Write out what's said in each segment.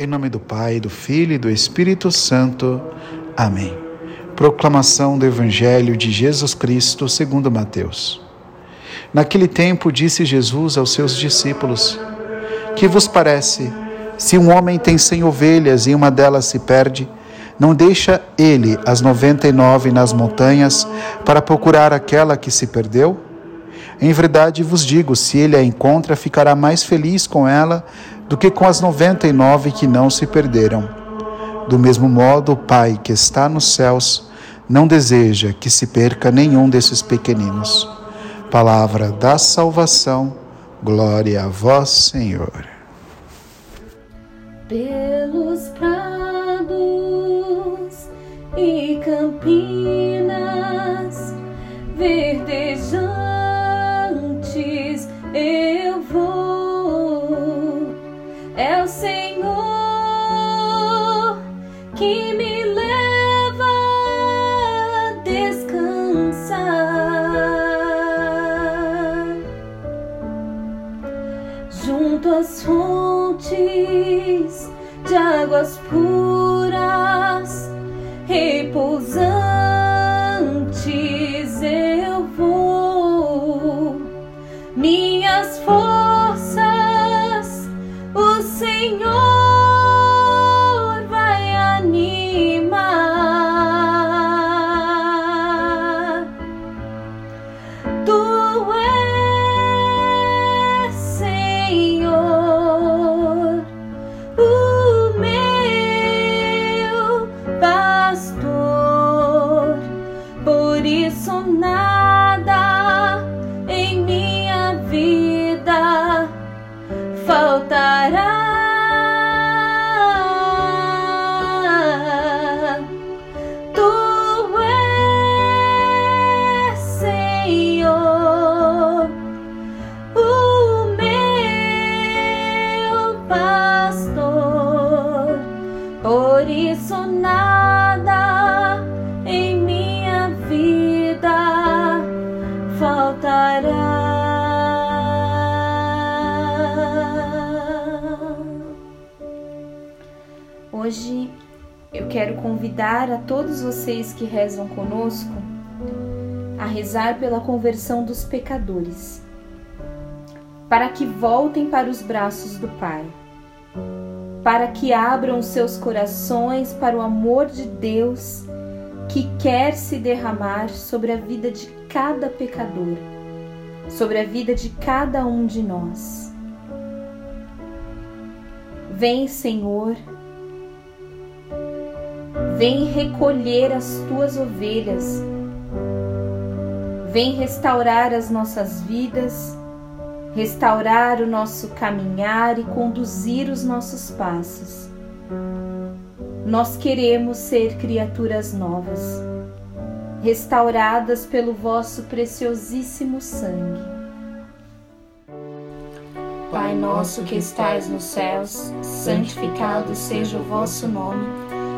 Em nome do Pai, do Filho e do Espírito Santo. Amém. Proclamação do Evangelho de Jesus Cristo segundo Mateus. Naquele tempo disse Jesus aos seus discípulos: Que vos parece, se um homem tem cem ovelhas e uma delas se perde, não deixa ele as noventa e nove nas montanhas para procurar aquela que se perdeu? Em verdade vos digo: se ele a encontra, ficará mais feliz com ela do que com as noventa e nove que não se perderam. Do mesmo modo, o Pai que está nos céus não deseja que se perca nenhum desses pequeninos. Palavra da salvação, glória a vós, Senhor. Pelos prados junto às fontes de águas puras, repousantes Hoje eu quero convidar a todos vocês que rezam conosco a rezar pela conversão dos pecadores, para que voltem para os braços do Pai, para que abram seus corações para o amor de Deus que quer se derramar sobre a vida de cada pecador, sobre a vida de cada um de nós. Vem, Senhor, Vem recolher as tuas ovelhas. Vem restaurar as nossas vidas, restaurar o nosso caminhar e conduzir os nossos passos. Nós queremos ser criaturas novas, restauradas pelo vosso preciosíssimo sangue. Pai nosso que estais nos céus, santificado seja o vosso nome.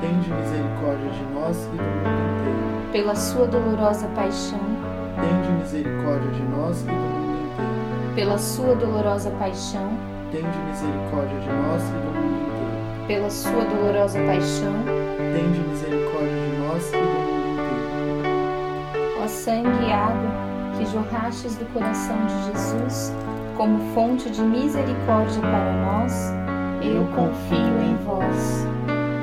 tende misericórdia de nós e do mundo inteiro. Pela sua dolorosa paixão, tende misericórdia de nós e do mundo inteiro. Pela sua dolorosa paixão, tende misericórdia de nós e do mundo inteiro. Pela sua dolorosa paixão, tende misericórdia de nós e do mundo inteiro. Ó sangue e água que jorrastes do coração de Jesus como fonte de misericórdia para nós, eu confio em vós.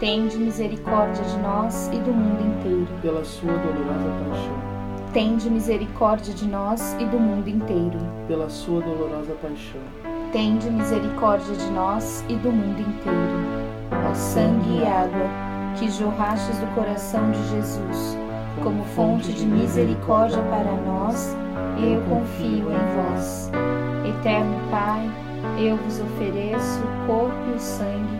tende misericórdia de nós e do mundo inteiro. Pela sua dolorosa paixão, tende misericórdia de nós e do mundo inteiro. Pela sua dolorosa paixão, tende misericórdia de nós e do mundo inteiro. Ó sangue e água que jorrastes do coração de Jesus, como fonte de misericórdia para nós, eu confio em vós. Eterno Pai, eu vos ofereço o corpo e o sangue,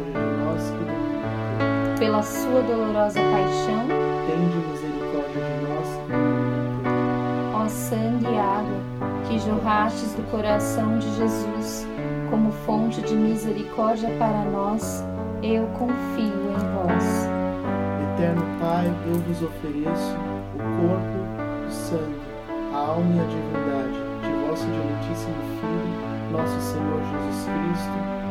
Pela sua dolorosa paixão, tende misericórdia de nós. Ó sangue e água que jorrastes do coração de Jesus como fonte de misericórdia para nós, eu confio em vós. Eterno Pai, eu vos ofereço o corpo, o sangue, a alma e a divindade de vosso diletíssimo Filho, nosso Senhor Jesus Cristo,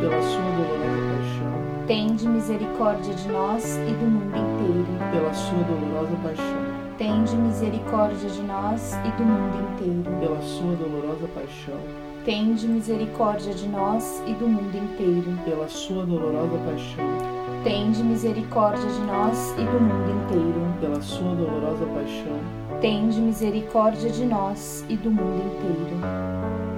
Pela sua dolorosa paixão, tende misericórdia de nós e do mundo inteiro. Pela sua dolorosa paixão, tende misericórdia de nós e do mundo inteiro. Pela sua dolorosa paixão, tende misericórdia de nós e do mundo inteiro. Pela sua dolorosa paixão, tende misericórdia de nós e do mundo inteiro. Pela sua dolorosa paixão, tende misericórdia de nós e do mundo inteiro.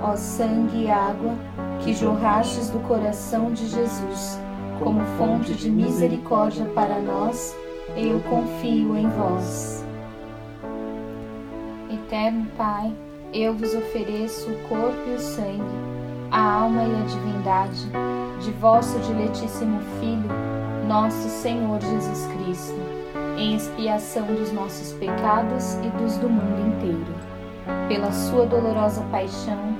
Ó sangue e água que jorrastes do coração de Jesus, como fonte de misericórdia para nós, eu confio em vós. Eterno Pai, eu vos ofereço o corpo e o sangue, a alma e a divindade de vosso diletíssimo Filho, nosso Senhor Jesus Cristo, em expiação dos nossos pecados e dos do mundo inteiro. Pela sua dolorosa paixão,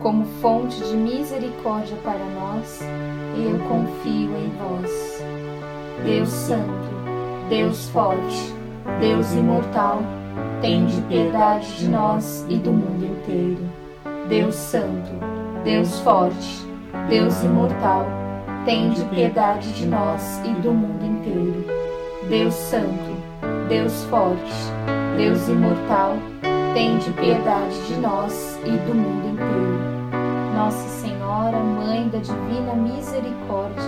como fonte de misericórdia para nós, eu confio em vós. Deus Santo, Deus Forte, Deus Imortal, tende piedade de nós e do mundo inteiro. Deus Santo, Deus Forte, Deus Imortal, tende piedade de nós e do mundo inteiro. Deus Santo, Deus Forte, Deus Imortal, tende piedade de nós e do mundo inteiro. Nossa Senhora, Mãe da Divina Misericórdia,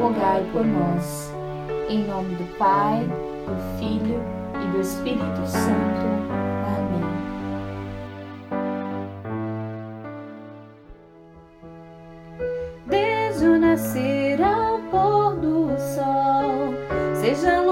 rogai por nós. Em nome do Pai, do Filho e do Espírito Santo. Amém. Desde o nascer ao pôr do sol, seja